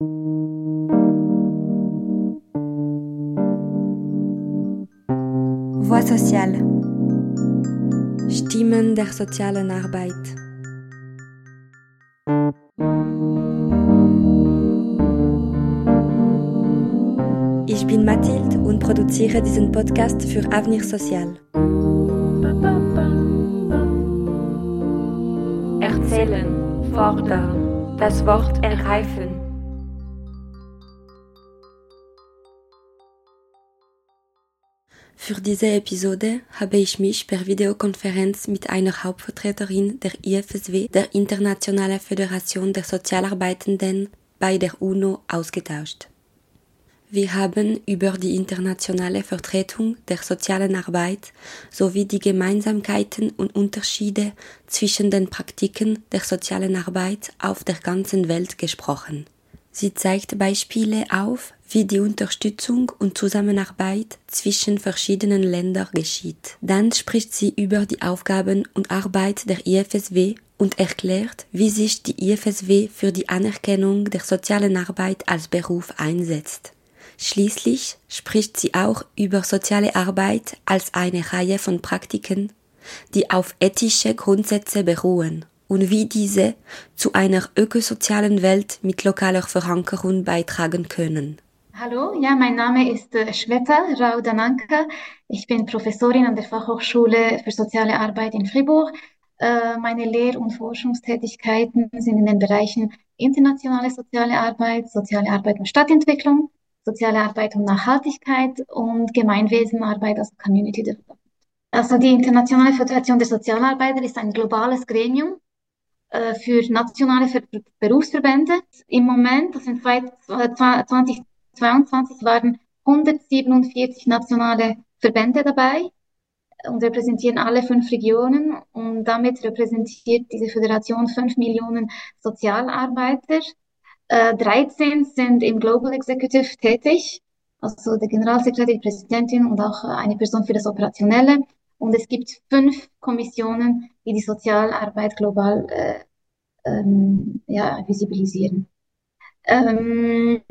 Voix sociale. Stimmen der sozialen Arbeit. Ich bin Mathilde und produziere diesen Podcast für Avenir Social. Erzählen, fordern, das Wort ergreifen. Für diese Episode habe ich mich per Videokonferenz mit einer Hauptvertreterin der IFSW, der Internationalen Föderation der Sozialarbeitenden, bei der UNO ausgetauscht. Wir haben über die internationale Vertretung der sozialen Arbeit sowie die Gemeinsamkeiten und Unterschiede zwischen den Praktiken der sozialen Arbeit auf der ganzen Welt gesprochen. Sie zeigt Beispiele auf, wie die Unterstützung und Zusammenarbeit zwischen verschiedenen Ländern geschieht. Dann spricht sie über die Aufgaben und Arbeit der IFSW und erklärt, wie sich die IFSW für die Anerkennung der sozialen Arbeit als Beruf einsetzt. Schließlich spricht sie auch über soziale Arbeit als eine Reihe von Praktiken, die auf ethische Grundsätze beruhen und wie diese zu einer ökosozialen Welt mit lokaler Verankerung beitragen können. Hallo, ja, mein Name ist äh, Shweta Raudananka. Ich bin Professorin an der Fachhochschule für soziale Arbeit in Fribourg. Äh, meine Lehr- und Forschungstätigkeiten sind in den Bereichen internationale soziale Arbeit, soziale Arbeit und Stadtentwicklung, soziale Arbeit und Nachhaltigkeit und Gemeinwesenarbeit, also Community Development. Also die Internationale Föderation der Sozialarbeiter ist ein globales Gremium äh, für nationale Berufsverbände. Im Moment, das sind 20 2022 waren 147 nationale Verbände dabei und repräsentieren alle fünf Regionen und damit repräsentiert diese Föderation fünf Millionen Sozialarbeiter. Äh, 13 sind im Global Executive tätig, also der Generalsekretär, die Präsidentin und auch eine Person für das Operationelle. Und es gibt fünf Kommissionen, die die Sozialarbeit global äh, ähm, ja, visibilisieren. Ähm,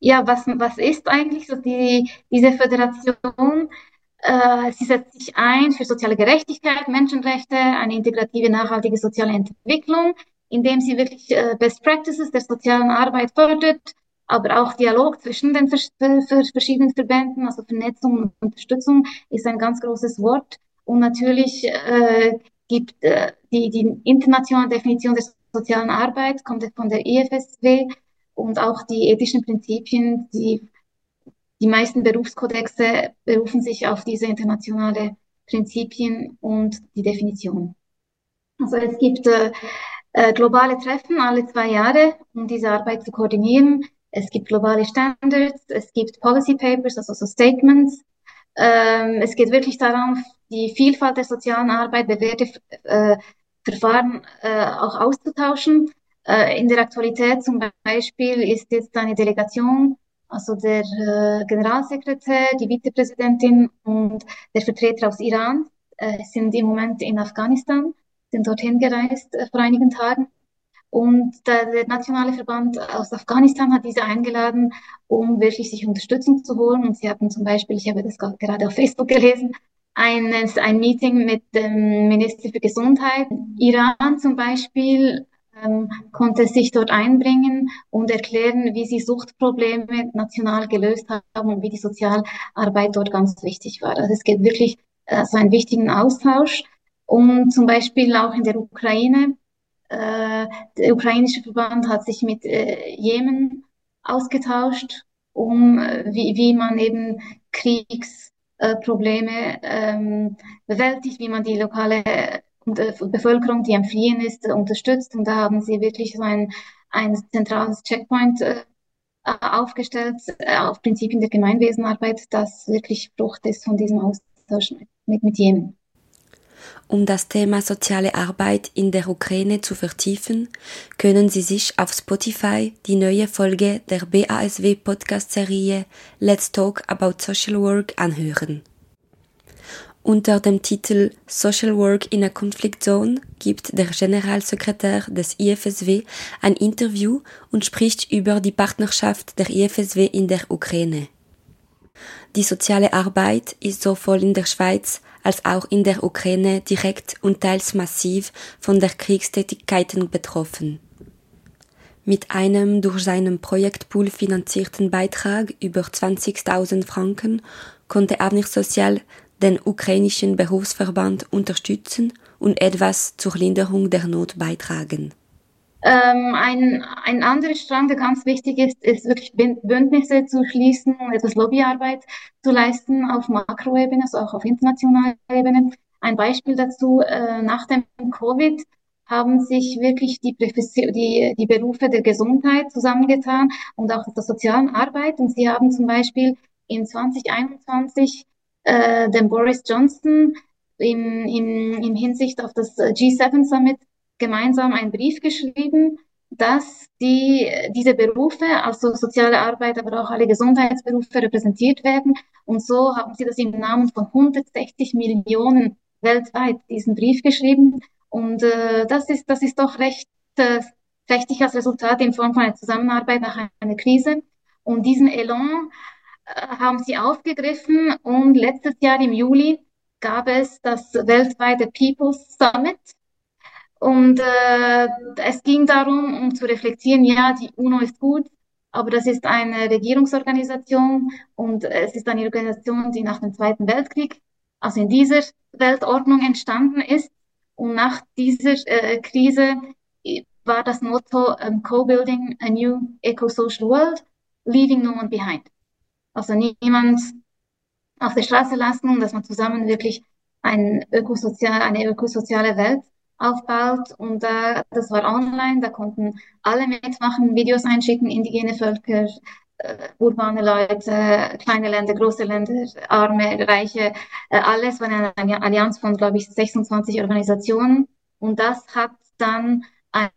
ja, was, was ist eigentlich so die, diese Föderation? Äh, sie setzt sich ein für soziale Gerechtigkeit, Menschenrechte, eine integrative, nachhaltige soziale Entwicklung, indem sie wirklich äh, Best Practices der sozialen Arbeit fördert, aber auch Dialog zwischen den vers verschiedenen Verbänden, also Vernetzung und Unterstützung ist ein ganz großes Wort. Und natürlich äh, gibt die, die internationale Definition der sozialen Arbeit, kommt von der IFSW, und auch die ethischen Prinzipien, die, die meisten Berufskodexe berufen sich auf diese internationale Prinzipien und die Definition. Also es gibt äh, äh, globale Treffen alle zwei Jahre, um diese Arbeit zu koordinieren. Es gibt globale Standards, es gibt Policy Papers, also so Statements. Ähm, es geht wirklich darum, die Vielfalt der sozialen Arbeit, bewährte äh, Verfahren äh, auch auszutauschen äh, in der Aktualität zum Beispiel ist jetzt eine Delegation, also der äh, Generalsekretär, die Vizepräsidentin und der Vertreter aus Iran äh, sind im Moment in Afghanistan, sind dorthin gereist äh, vor einigen Tagen. Und der, der nationale Verband aus Afghanistan hat diese eingeladen, um wirklich sich Unterstützung zu holen. Und sie hatten zum Beispiel, ich habe das gerade auf Facebook gelesen, ein, ein Meeting mit dem Minister für Gesundheit. Iran zum Beispiel ähm, konnte sich dort einbringen und erklären, wie sie Suchtprobleme national gelöst haben und wie die Sozialarbeit dort ganz wichtig war. Also es gibt wirklich äh, so einen wichtigen Austausch. Und zum Beispiel auch in der Ukraine, äh, der ukrainische Verband hat sich mit äh, Jemen ausgetauscht, um äh, wie, wie man eben Kriegsprobleme ähm, bewältigt, wie man die lokale und äh, Bevölkerung, die am Fliehen ist, äh, unterstützt. Und da haben sie wirklich so ein, ein zentrales Checkpoint äh, aufgestellt äh, auf Prinzipien der Gemeinwesenarbeit, das wirklich Frucht ist von diesem Austausch mit, mit Jemen. Um das Thema soziale Arbeit in der Ukraine zu vertiefen, können Sie sich auf Spotify die neue Folge der BASW Podcast-Serie Let's Talk About Social Work anhören. Unter dem Titel Social Work in a Conflict Zone gibt der Generalsekretär des IFSW ein Interview und spricht über die Partnerschaft der IFSW in der Ukraine. Die soziale Arbeit ist sowohl in der Schweiz als auch in der Ukraine direkt und teils massiv von der Kriegstätigkeiten betroffen. Mit einem durch seinen Projektpool finanzierten Beitrag über 20.000 Franken konnte Avenir Social den ukrainischen Berufsverband unterstützen und etwas zur Linderung der Not beitragen. Ähm, ein, ein anderer Strang, der ganz wichtig ist, ist wirklich Bündnisse zu schließen und etwas Lobbyarbeit zu leisten auf Makroebene, also auch auf internationaler Ebene. Ein Beispiel dazu, äh, nach dem Covid haben sich wirklich die, die, die Berufe der Gesundheit zusammengetan und auch der sozialen Arbeit. Und sie haben zum Beispiel in 2021 äh, dem Boris Johnson im, im, im Hinsicht auf das G7 Summit gemeinsam einen Brief geschrieben, dass die, diese Berufe, also soziale Arbeit, aber auch alle Gesundheitsberufe repräsentiert werden. Und so haben sie das im Namen von 160 Millionen weltweit diesen Brief geschrieben. Und äh, das, ist, das ist doch recht äh, richtig als Resultat in Form von einer Zusammenarbeit nach einer Krise. Und diesen Elan äh, haben sie aufgegriffen und letztes Jahr im Juli gab es das weltweite People's Summit. Und äh, es ging darum, um zu reflektieren, ja, die UNO ist gut, aber das ist eine Regierungsorganisation und es ist eine Organisation, die nach dem Zweiten Weltkrieg, also in dieser Weltordnung entstanden ist. Und nach dieser äh, Krise war das Motto um, ähm, Co-Building a New Eco-Social World, Leaving No One Behind. Also niemand auf der Straße lassen dass man zusammen wirklich ein ökosozial, eine ökosoziale Welt aufbaut. Und äh, das war online, da konnten alle mitmachen, Videos einschicken, indigene Völker, äh, urbane Leute, kleine Länder, große Länder, arme, reiche, äh, alles war eine Allianz von, glaube ich, 26 Organisationen. Und das hat dann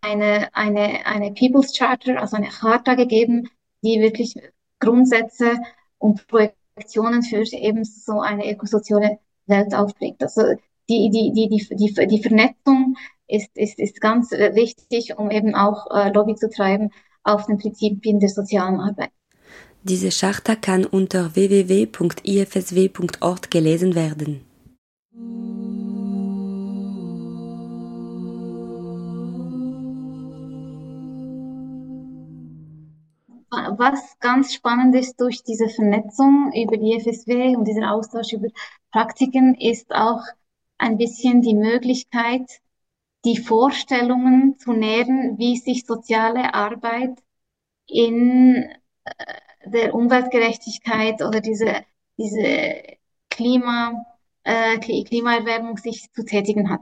eine, eine, eine People's Charter, also eine Charta gegeben, die wirklich Grundsätze und Projektionen für eben so eine ökosoziale Welt aufbringt. Also die, die, die, die, die, die Vernetzung ist, ist, ist ganz wichtig, um eben auch äh, Lobby zu treiben auf den Prinzipien der sozialen Arbeit. Diese Charta kann unter www.ifsw.org gelesen werden. Was ganz spannend ist durch diese Vernetzung über die IFSW und diesen Austausch über Praktiken ist auch ein bisschen die Möglichkeit, die Vorstellungen zu nähren, wie sich soziale Arbeit in äh, der Umweltgerechtigkeit oder diese, diese Klima, äh, Klimaerwärmung sich zu tätigen hat.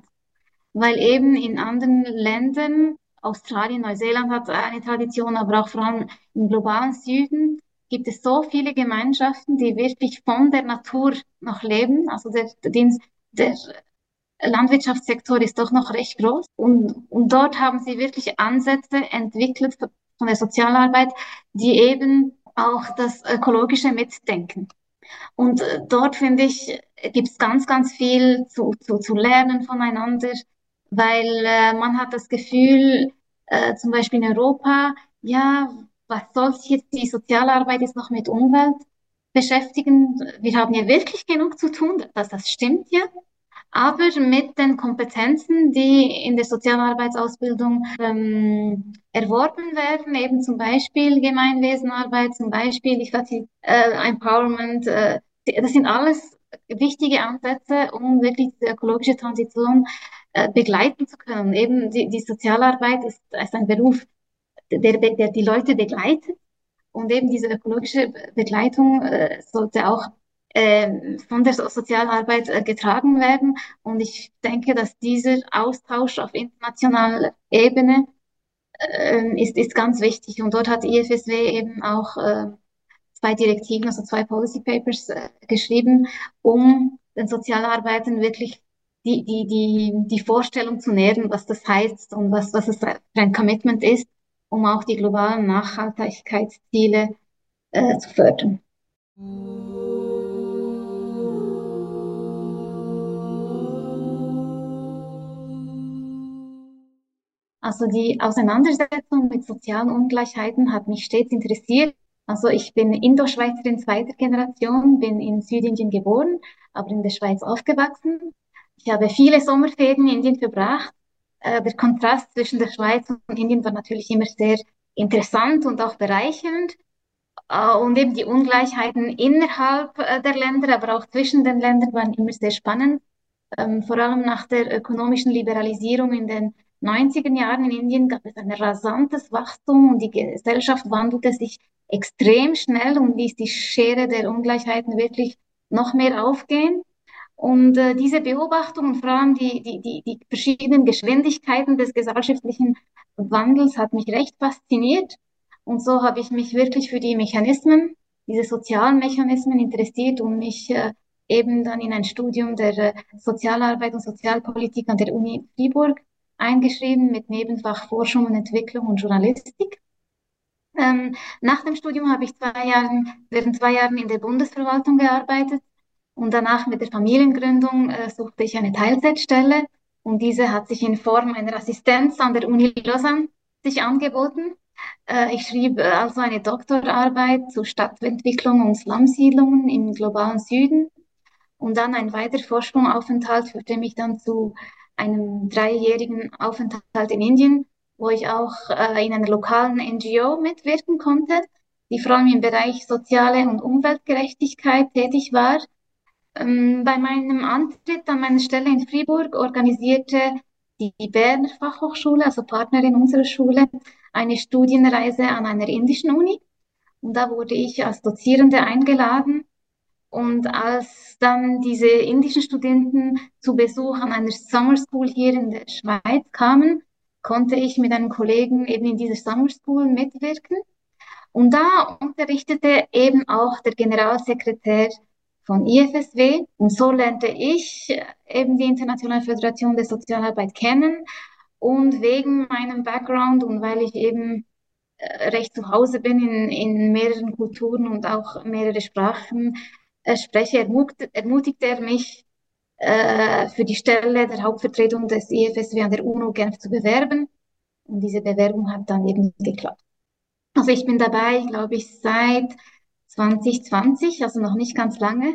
Weil eben in anderen Ländern, Australien, Neuseeland hat eine Tradition, aber auch vor allem im globalen Süden, gibt es so viele Gemeinschaften, die wirklich von der Natur noch leben. Also der, der, der Landwirtschaftssektor ist doch noch recht groß. Und, und dort haben sie wirklich Ansätze entwickelt von der Sozialarbeit, die eben auch das Ökologische mitdenken. Und äh, dort finde ich, gibt es ganz, ganz viel zu, zu, zu lernen voneinander, weil äh, man hat das Gefühl, äh, zum Beispiel in Europa, ja, was soll sich jetzt die Sozialarbeit jetzt noch mit Umwelt beschäftigen? Wir haben ja wirklich genug zu tun, dass das stimmt ja aber mit den Kompetenzen, die in der Sozialarbeitsausbildung ähm, erworben werden, eben zum Beispiel Gemeinwesenarbeit, zum Beispiel, ich sage äh, Empowerment, äh, das sind alles wichtige Ansätze, um wirklich die ökologische Transition äh, begleiten zu können. Eben die, die Sozialarbeit ist, ist ein Beruf, der, der die Leute begleitet und eben diese ökologische Begleitung äh, sollte auch äh, von der Sozialarbeit äh, getragen werden. Und ich denke, dass dieser Austausch auf internationaler Ebene äh, ist, ist ganz wichtig. Und dort hat IFSW eben auch äh, zwei Direktiven, also zwei Policy Papers äh, geschrieben, um den Sozialarbeitern wirklich die, die, die, die Vorstellung zu nähren, was das heißt und was, was es für ein Commitment ist, um auch die globalen Nachhaltigkeitsziele äh, zu fördern. Also die Auseinandersetzung mit sozialen Ungleichheiten hat mich stets interessiert. Also ich bin Indoschweizerin zweiter Generation, bin in Südindien geboren, aber in der Schweiz aufgewachsen. Ich habe viele Sommerferien in Indien verbracht. Äh, der Kontrast zwischen der Schweiz und Indien war natürlich immer sehr interessant und auch bereichernd. Äh, und eben die Ungleichheiten innerhalb äh, der Länder, aber auch zwischen den Ländern waren immer sehr spannend. Ähm, vor allem nach der ökonomischen Liberalisierung in den 90er Jahren in Indien gab es ein rasantes Wachstum und die Gesellschaft wandelte sich extrem schnell und ließ die Schere der Ungleichheiten wirklich noch mehr aufgehen. Und äh, diese Beobachtung und vor allem die, die, die, die verschiedenen Geschwindigkeiten des gesellschaftlichen Wandels hat mich recht fasziniert. Und so habe ich mich wirklich für die Mechanismen, diese sozialen Mechanismen interessiert und mich äh, eben dann in ein Studium der äh, Sozialarbeit und Sozialpolitik an der Uni Fribourg eingeschrieben mit Nebenfach Forschung und Entwicklung und Journalistik. Ähm, nach dem Studium habe ich zwei Jahren, während zwei Jahren in der Bundesverwaltung gearbeitet und danach mit der Familiengründung äh, suchte ich eine Teilzeitstelle und diese hat sich in Form einer Assistenz an der Uni Lausanne sich angeboten. Äh, ich schrieb äh, also eine Doktorarbeit zu Stadtentwicklung und Slumsiedlungen im globalen Süden und dann ein weiterer Forschungsaufenthalt führte mich dann zu einem dreijährigen Aufenthalt in Indien, wo ich auch äh, in einer lokalen NGO mitwirken konnte, die vor allem im Bereich soziale und Umweltgerechtigkeit tätig war. Ähm, bei meinem Antritt an meiner Stelle in Fribourg organisierte die Berner Fachhochschule, also Partnerin unserer Schule, eine Studienreise an einer indischen Uni. Und da wurde ich als Dozierende eingeladen und als dann diese indischen Studenten zu Besuch an einer Summer School hier in der Schweiz kamen, konnte ich mit einem Kollegen eben in dieser Summer School mitwirken. Und da unterrichtete eben auch der Generalsekretär von IFSW. Und so lernte ich eben die Internationale Föderation der Sozialarbeit kennen. Und wegen meinem Background und weil ich eben äh, recht zu Hause bin in, in mehreren Kulturen und auch mehrere Sprachen, äh, spreche, ermutigt, er mich, äh, für die Stelle der Hauptvertretung des IFSW an der UNO Genf zu bewerben. Und diese Bewerbung hat dann eben geklappt. Also ich bin dabei, glaube ich, seit 2020, also noch nicht ganz lange.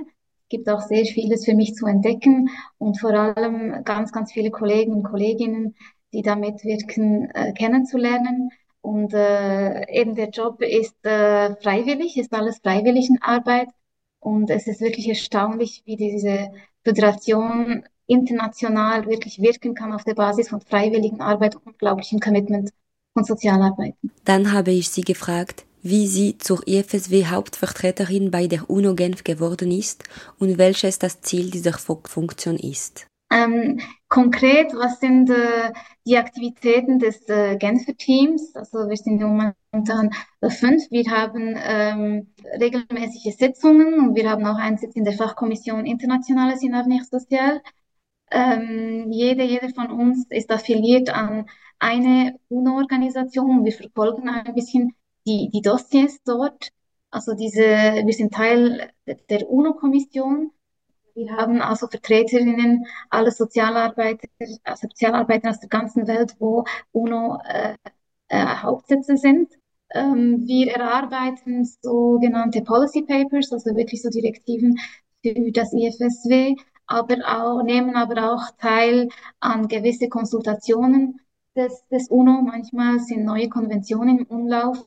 Es gibt auch sehr vieles für mich zu entdecken und vor allem ganz, ganz viele Kollegen und Kolleginnen, die da mitwirken, äh, kennenzulernen. Und äh, eben der Job ist äh, freiwillig, ist alles Freiwilligenarbeit. Und es ist wirklich erstaunlich, wie diese Föderation international wirklich wirken kann auf der Basis von freiwilligen Arbeit und unglaublichem Commitment von Sozialarbeit. Dann habe ich sie gefragt, wie sie zur IFSW Hauptvertreterin bei der UNO Genf geworden ist und welches das Ziel dieser Funktion ist. Ähm, konkret, was sind äh, die Aktivitäten des äh, Genfer Teams? Also wir sind momentan äh, fünf. Wir haben ähm, regelmäßige Sitzungen und wir haben auch einen Sitz in der Fachkommission Internationales in Avenir Social. Ähm, jede, jede von uns ist affiliiert an eine UNO-Organisation wir verfolgen ein bisschen die, die Dossiers dort. Also diese, wir sind Teil der UNO-Kommission wir haben also Vertreterinnen aller Sozialarbeiter, äh, Sozialarbeiter aus der ganzen Welt, wo UNO äh, äh, Hauptsitze sind. Ähm, wir erarbeiten sogenannte Policy Papers, also wirklich so Direktiven für das IFSW, aber auch, nehmen aber auch teil an gewisse Konsultationen des, des UNO. Manchmal sind neue Konventionen im Umlauf,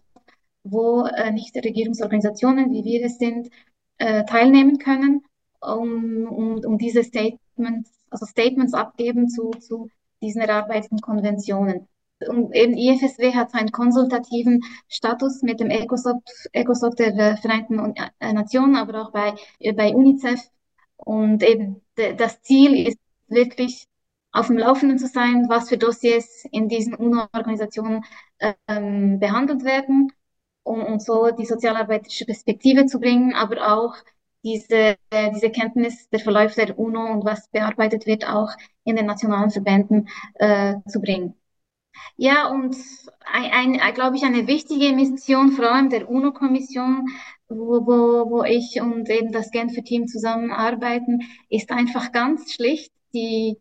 wo äh, nicht Regierungsorganisationen, wie wir es sind, äh, teilnehmen können um, um, um diese Statements, also Statements abgeben zu, zu diesen erarbeiteten Konventionen. Und eben IFSW hat einen konsultativen Status mit dem ECOSOC, der Vereinten äh, Nationen, aber auch bei, bei UNICEF. Und eben das Ziel ist wirklich auf dem Laufenden zu sein, was für Dossiers in diesen UNO-Organisationen ähm, behandelt werden, um, um so die sozialarbeiterische Perspektive zu bringen, aber auch diese, diese Kenntnis der Verläufe der UNO und was bearbeitet wird, auch in den nationalen Verbänden äh, zu bringen. Ja, und ein, ein, glaube ich, eine wichtige Mission, vor allem der UNO-Kommission, wo, wo, wo ich und eben das Genfer Team zusammenarbeiten, ist einfach ganz schlicht die,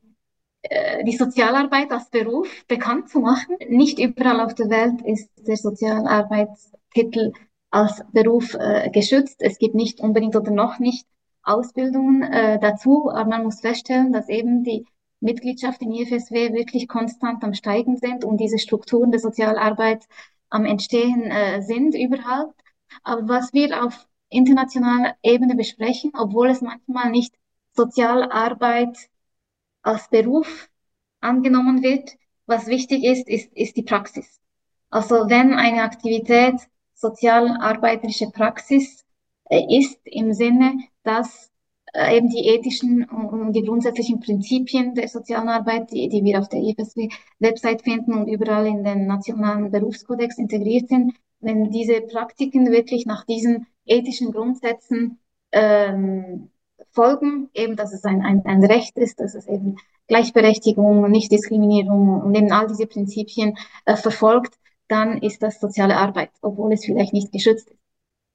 äh, die Sozialarbeit als Beruf bekannt zu machen. Nicht überall auf der Welt ist der Sozialarbeitstitel als Beruf äh, geschützt. Es gibt nicht unbedingt oder noch nicht Ausbildungen äh, dazu, aber man muss feststellen, dass eben die Mitgliedschaft in IFSW wirklich konstant am Steigen sind und diese Strukturen der Sozialarbeit am Entstehen äh, sind überhaupt. Aber was wir auf internationaler Ebene besprechen, obwohl es manchmal nicht Sozialarbeit als Beruf angenommen wird, was wichtig ist, ist, ist die Praxis. Also wenn eine Aktivität sozialarbeiterische Praxis äh, ist im Sinne, dass äh, eben die ethischen und die grundsätzlichen Prinzipien der sozialen Arbeit, die, die wir auf der IFSW-Website finden und überall in den nationalen Berufskodex integriert sind, wenn diese Praktiken wirklich nach diesen ethischen Grundsätzen ähm, folgen, eben, dass es ein, ein, ein Recht ist, dass es eben Gleichberechtigung, Nichtdiskriminierung und eben all diese Prinzipien äh, verfolgt, dann ist das soziale Arbeit, obwohl es vielleicht nicht geschützt ist.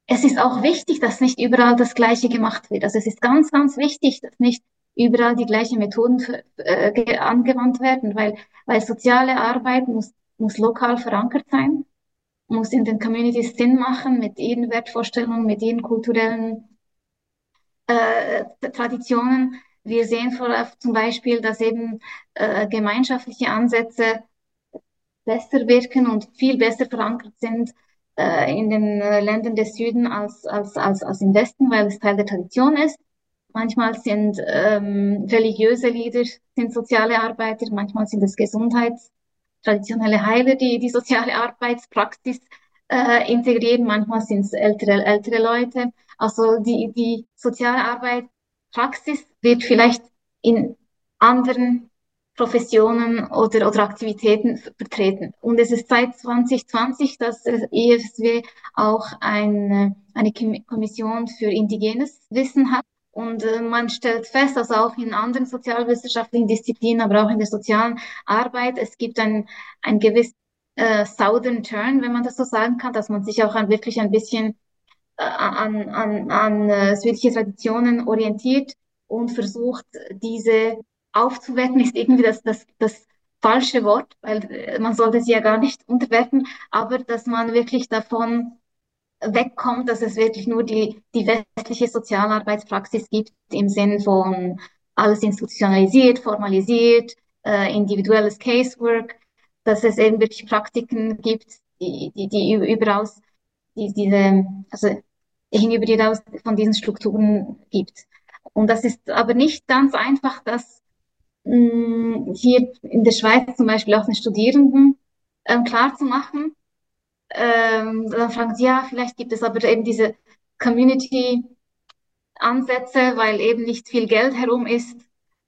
Es ist auch wichtig, dass nicht überall das Gleiche gemacht wird. Also es ist ganz, ganz wichtig, dass nicht überall die gleichen Methoden äh, angewandt werden, weil, weil soziale Arbeit muss, muss lokal verankert sein, muss in den Communities Sinn machen mit ihren Wertvorstellungen, mit ihren kulturellen äh, Traditionen. Wir sehen vor, zum Beispiel, dass eben äh, gemeinschaftliche Ansätze besser wirken und viel besser verankert sind äh, in den äh, Ländern des Süden als, als, als, als im Westen, weil es Teil der Tradition ist. Manchmal sind ähm, religiöse Lieder sind soziale Arbeiter, manchmal sind es Gesundheits, traditionelle Heiler, die die soziale Arbeitspraxis äh, integrieren, manchmal sind es ältere, ältere Leute. Also die, die soziale Arbeitspraxis wird vielleicht in anderen Professionen oder, oder Aktivitäten vertreten. Und es ist seit 2020, dass das EFSW auch eine, eine Kommission für indigenes Wissen hat. Und äh, man stellt fest, also auch in anderen sozialwissenschaftlichen Disziplinen, aber auch in der sozialen Arbeit, es gibt ein, ein gewiss äh, Southern Turn, wenn man das so sagen kann, dass man sich auch an wirklich ein bisschen äh, an, an, an äh, südliche Traditionen orientiert und versucht, diese aufzuwerten, ist irgendwie das, das, das falsche Wort, weil äh, man sollte sie ja gar nicht unterwerten, aber dass man wirklich davon wegkommt, dass es wirklich nur die, die westliche Sozialarbeitspraxis gibt im Sinn von alles institutionalisiert, formalisiert, äh, individuelles Casework, dass es eben wirklich Praktiken gibt, die, die, die überaus, die, diese, also hinüber hinaus von diesen Strukturen gibt. Und das ist aber nicht ganz einfach, das mm, hier in der Schweiz zum Beispiel auch den Studierenden ähm, klar zu machen. Ähm, dann fragen sie, ja, vielleicht gibt es aber eben diese Community-Ansätze, weil eben nicht viel Geld herum ist,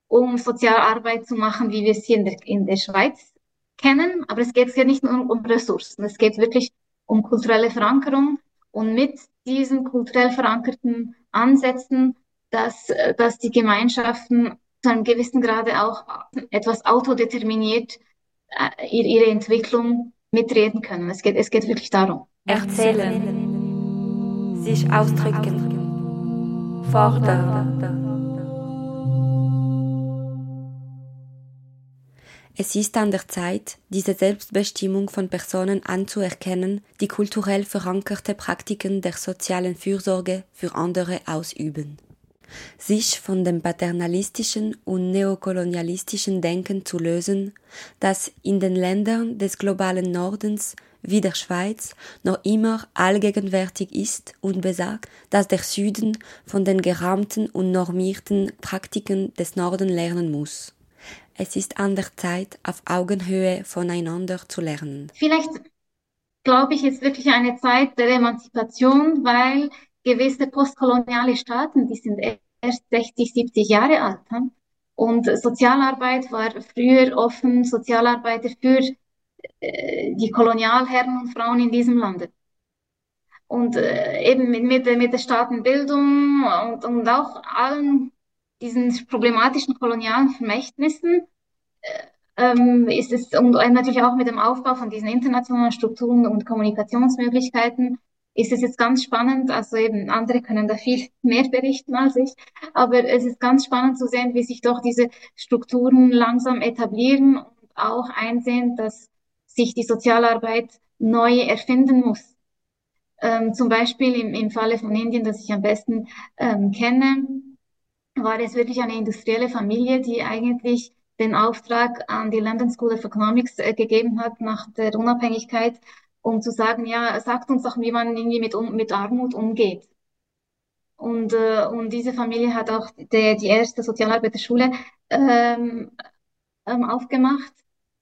um Sozialarbeit zu machen, wie wir es hier in der, in der Schweiz kennen. Aber es geht ja nicht nur um Ressourcen, es geht wirklich um kulturelle Verankerung. Und mit diesen kulturell verankerten Ansätzen, dass, dass die Gemeinschaften zu einem gewissen Grade auch etwas autodeterminiert äh, ihre Entwicklung mitreden können. Es geht, es geht wirklich darum. Erzählen, sich ausdrücken, fordern. Es ist an der Zeit, diese Selbstbestimmung von Personen anzuerkennen, die kulturell verankerte Praktiken der sozialen Fürsorge für andere ausüben. Sich von dem paternalistischen und neokolonialistischen Denken zu lösen, das in den Ländern des globalen Nordens wie der Schweiz noch immer allgegenwärtig ist und besagt, dass der Süden von den gerahmten und normierten Praktiken des Norden lernen muss. Es ist an der Zeit, auf Augenhöhe voneinander zu lernen. Vielleicht glaube ich, ist wirklich eine Zeit der Emanzipation, weil gewisse postkoloniale Staaten, die sind erst 60, 70 Jahre alt. Und Sozialarbeit war früher offen Sozialarbeiter für äh, die Kolonialherren und Frauen in diesem Lande. Und äh, eben mit, mit, mit der Staatenbildung und, und auch allen diesen problematischen kolonialen Vermächtnissen äh, ähm, ist es und natürlich auch mit dem Aufbau von diesen internationalen Strukturen und Kommunikationsmöglichkeiten ist es jetzt ganz spannend, also eben andere können da viel mehr berichten als ich, aber es ist ganz spannend zu sehen, wie sich doch diese Strukturen langsam etablieren und auch einsehen, dass sich die Sozialarbeit neu erfinden muss. Ähm, zum Beispiel im, im Falle von Indien, das ich am besten ähm, kenne, war es wirklich eine industrielle Familie, die eigentlich den Auftrag an die London School of Economics äh, gegeben hat nach der Unabhängigkeit, um zu sagen, ja, sagt uns doch, wie man irgendwie mit, mit Armut umgeht. Und, äh, und diese Familie hat auch die, die erste Sozialarbeiterschule ähm, ähm, aufgemacht.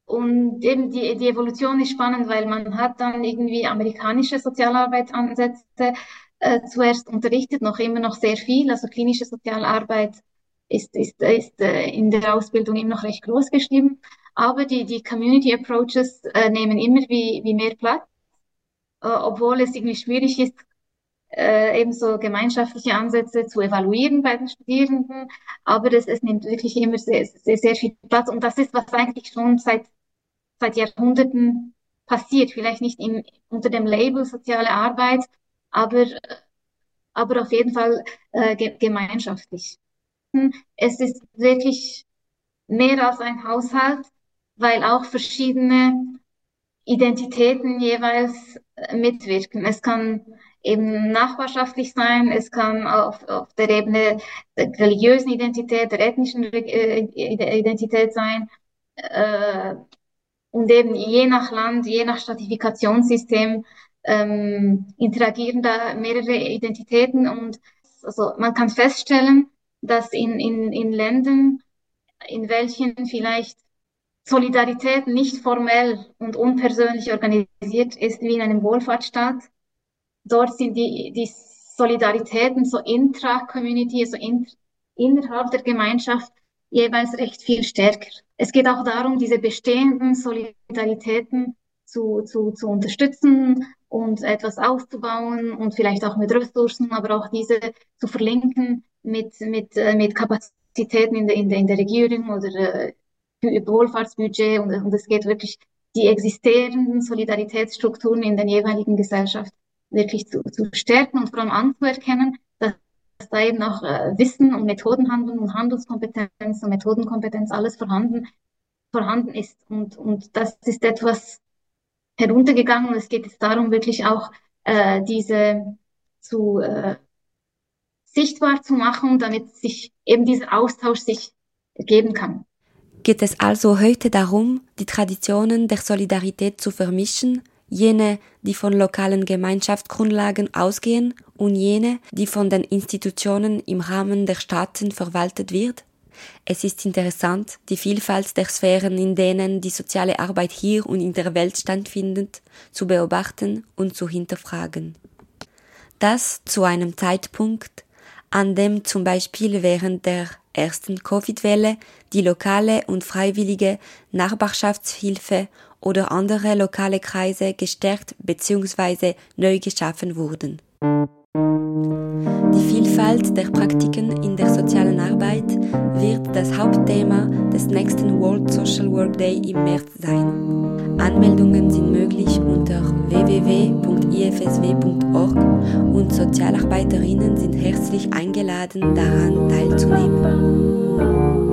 Und eben die, die Evolution ist spannend, weil man hat dann irgendwie amerikanische Sozialarbeitsansätze äh, zuerst unterrichtet, noch immer noch sehr viel. Also klinische Sozialarbeit ist, ist, ist äh, in der Ausbildung immer noch recht groß geschrieben. Aber die, die Community Approaches äh, nehmen immer wie, wie mehr Platz, äh, obwohl es irgendwie schwierig ist, äh, eben so gemeinschaftliche Ansätze zu evaluieren bei den Studierenden. Aber es, es nimmt wirklich immer sehr, sehr, sehr viel Platz. Und das ist, was eigentlich schon seit, seit Jahrhunderten passiert. Vielleicht nicht im, unter dem Label soziale Arbeit, aber, aber auf jeden Fall äh, ge gemeinschaftlich. Es ist wirklich mehr als ein Haushalt, weil auch verschiedene Identitäten jeweils äh, mitwirken. Es kann eben nachbarschaftlich sein, es kann auf, auf der Ebene der religiösen Identität, der ethnischen äh, Identität sein. Äh, und eben je nach Land, je nach Stratifikationssystem ähm, interagieren da mehrere Identitäten und also man kann feststellen, dass in, in, in Ländern, in welchen vielleicht Solidarität nicht formell und unpersönlich organisiert ist wie in einem Wohlfahrtsstaat, dort sind die, die Solidaritäten so intra-Community, so in, innerhalb der Gemeinschaft jeweils recht viel stärker. Es geht auch darum, diese bestehenden Solidaritäten zu, zu, zu unterstützen und etwas aufzubauen und vielleicht auch mit Ressourcen, aber auch diese zu verlinken mit, mit, äh, mit Kapazitäten in der, in der, in der Regierung oder äh, Wohlfahrtsbudget und, und es geht wirklich die existierenden Solidaritätsstrukturen in der jeweiligen Gesellschaft wirklich zu, zu stärken und vor allem anzuerkennen, dass, dass da eben auch äh, Wissen und Methodenhandel und Handelskompetenz und Methodenkompetenz alles vorhanden, vorhanden ist. Und, und das ist etwas, heruntergegangen und es geht jetzt darum, wirklich auch äh, diese zu äh, sichtbar zu machen, damit sich eben dieser Austausch sich geben kann. Geht es also heute darum, die Traditionen der Solidarität zu vermischen, jene, die von lokalen Gemeinschaftsgrundlagen ausgehen und jene, die von den Institutionen im Rahmen der Staaten verwaltet wird? Es ist interessant, die Vielfalt der Sphären, in denen die soziale Arbeit hier und in der Welt stattfindet, zu beobachten und zu hinterfragen. Das zu einem Zeitpunkt, an dem zum Beispiel während der ersten Covid-Welle die lokale und freiwillige Nachbarschaftshilfe oder andere lokale Kreise gestärkt bzw. neu geschaffen wurden. Die Vielfalt der Praktiken in der sozialen Arbeit wird das Hauptthema des nächsten World Social Work Day im März sein. Anmeldungen sind möglich unter www.ifsw.org und Sozialarbeiterinnen sind herzlich eingeladen, daran teilzunehmen.